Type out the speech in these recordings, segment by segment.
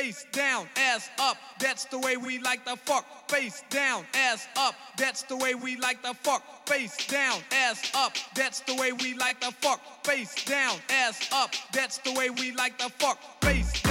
Face down, ass up, that's the way we like to fuck. Face down, ass up, that's the way we like to fuck. Face down, ass up, that's the way we like to fuck. Face down, ass up, that's the way we like to fuck. Face down.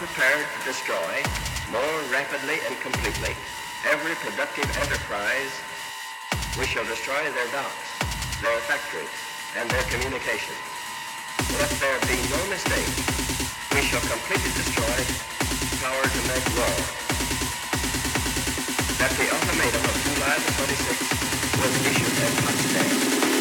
Prepared to destroy more rapidly and completely every productive enterprise. We shall destroy their docks, their factories, and their communications. Let there be no mistake. We shall completely destroy power to make war. That the ultimatum of July the 26th was issued at Potsdam.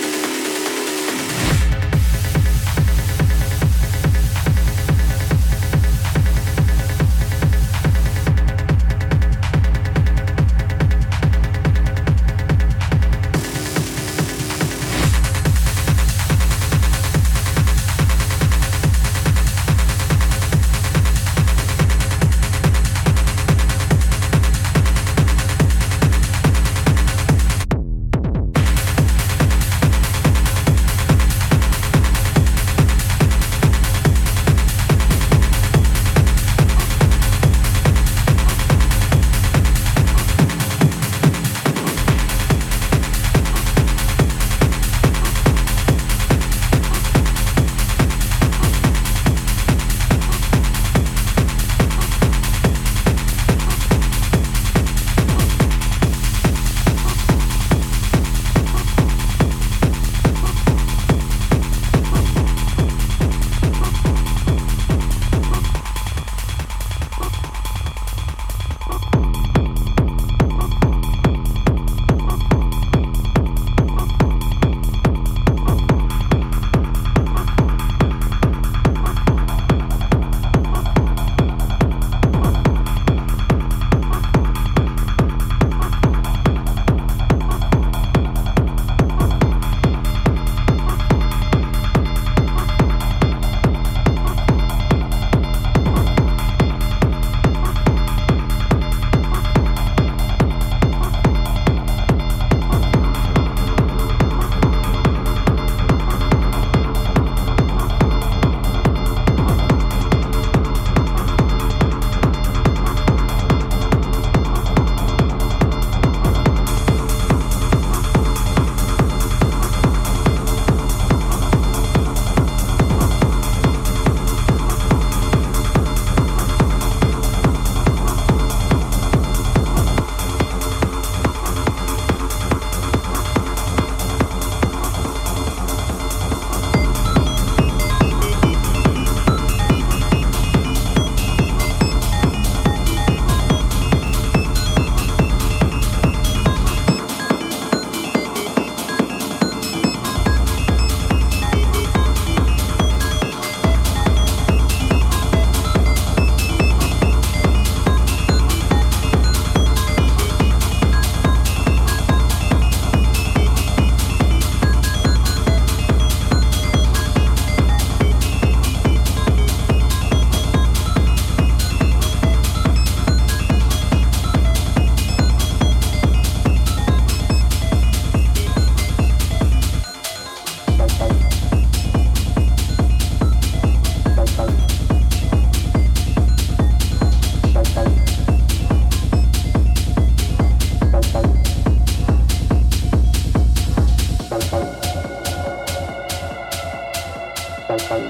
Thank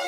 you.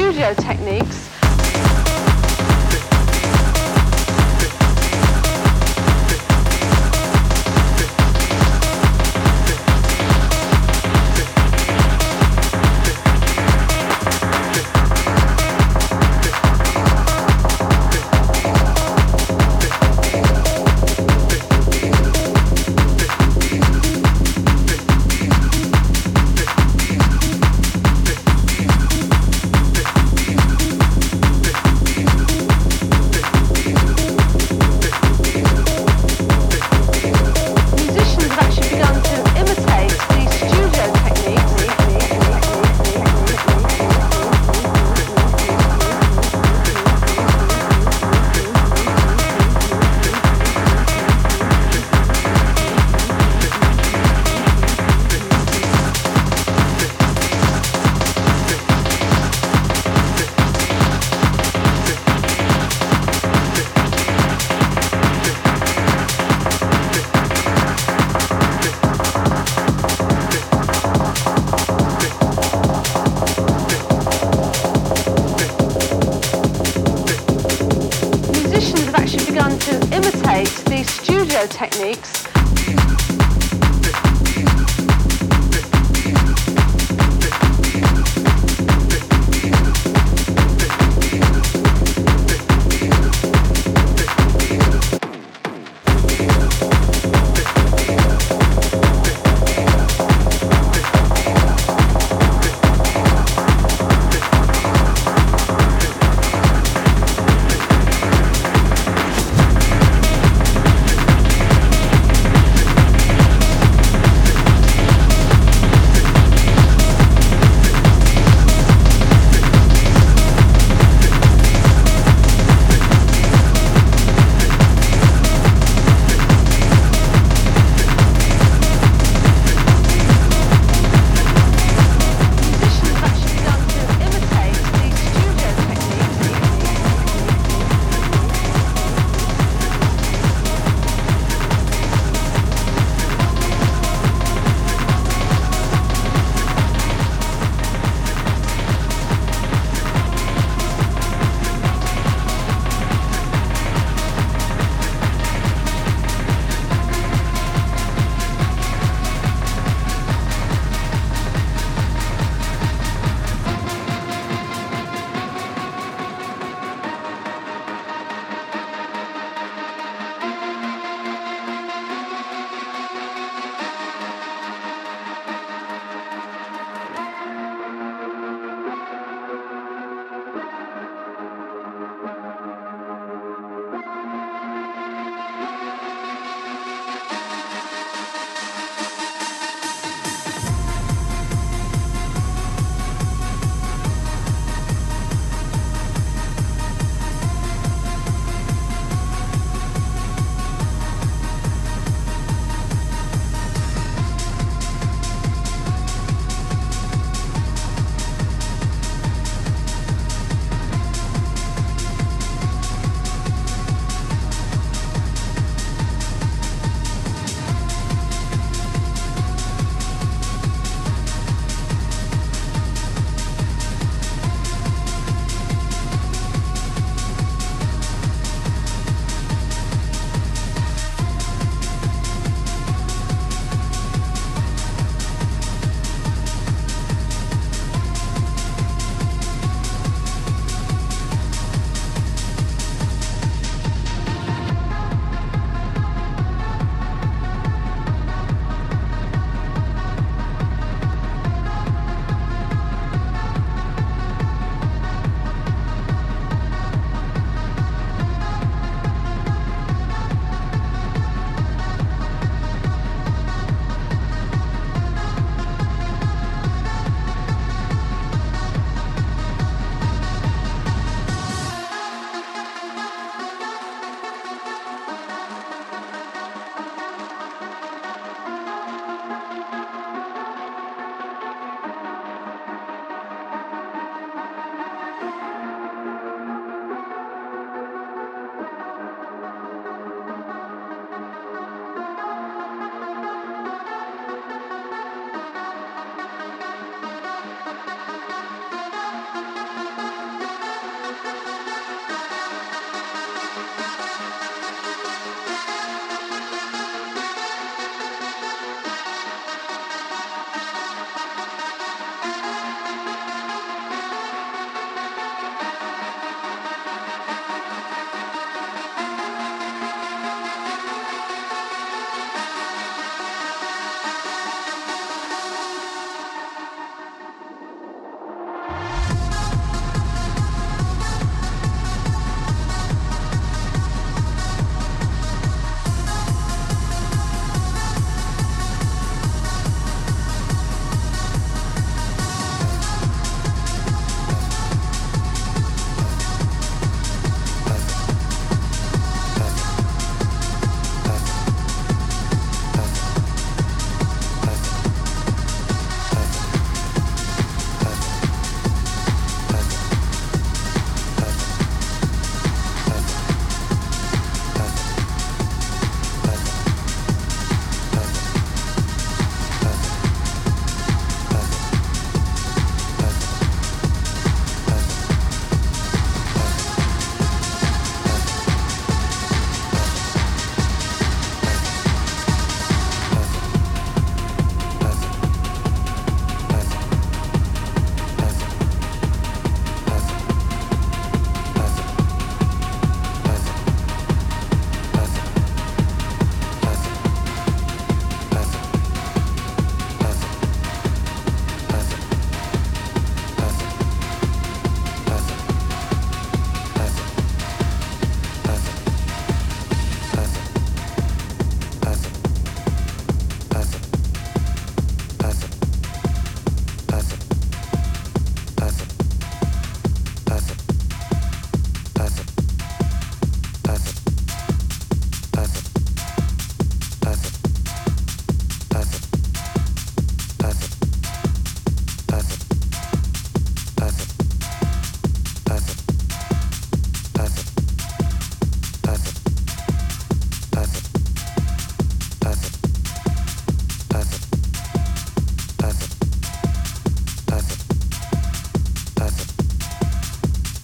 studio techniques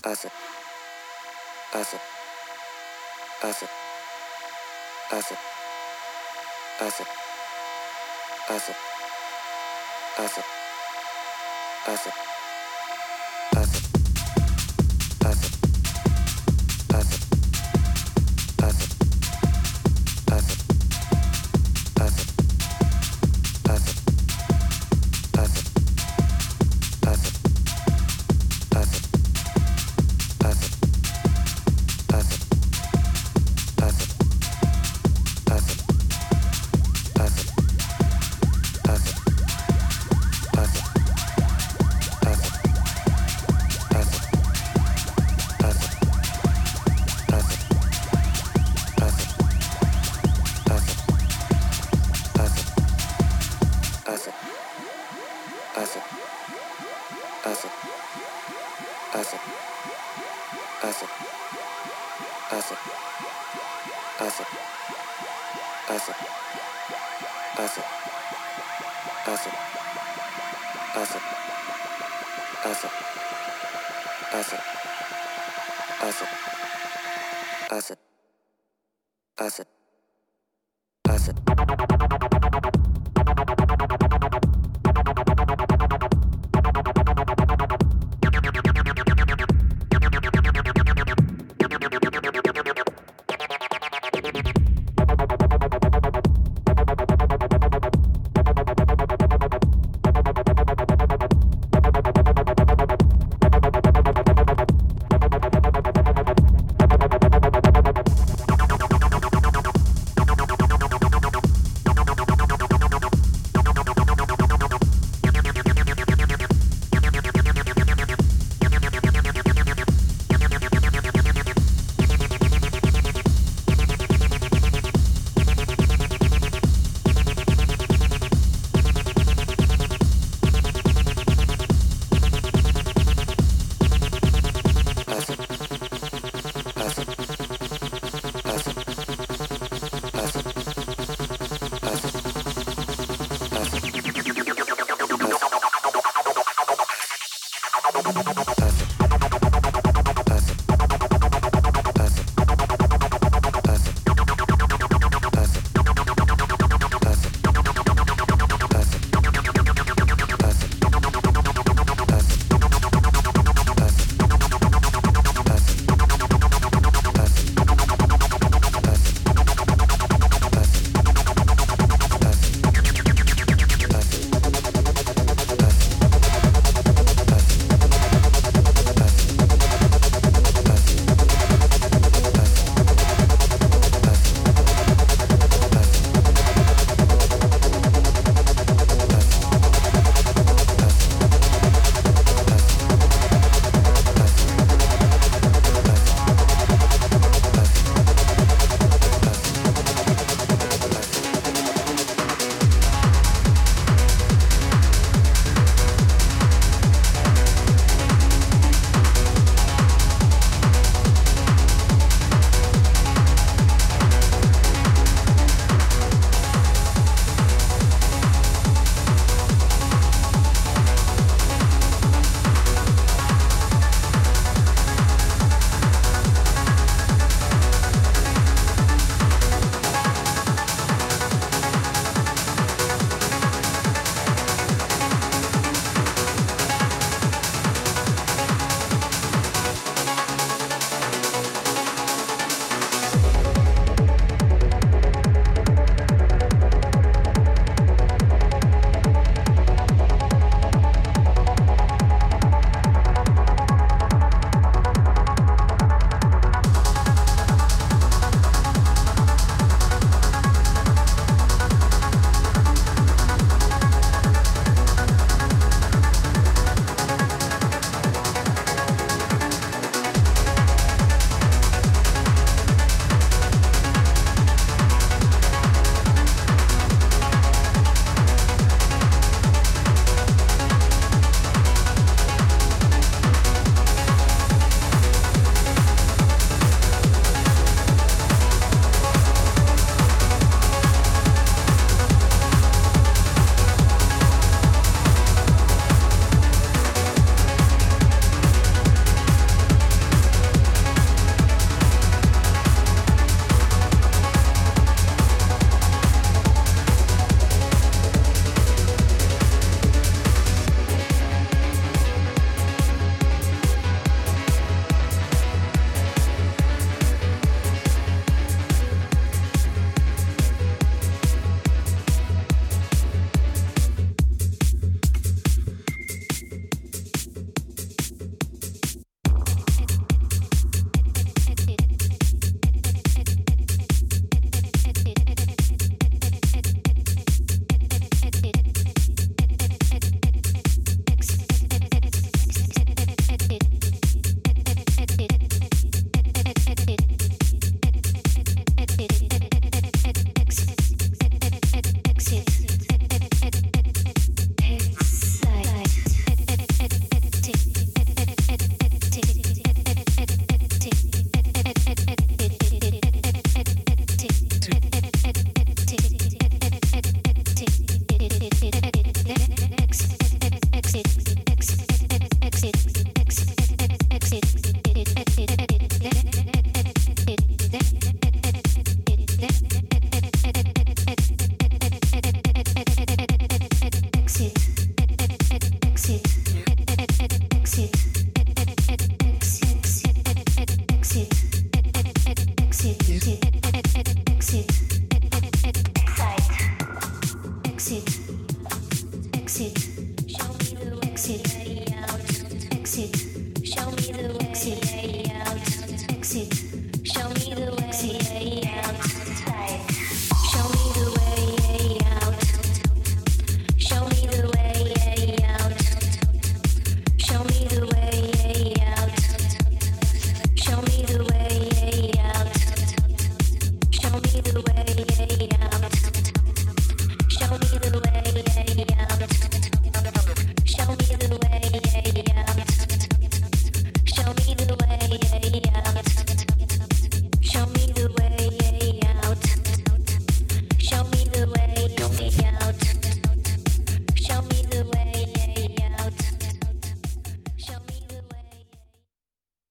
汗汗汗汗汗汗汗汗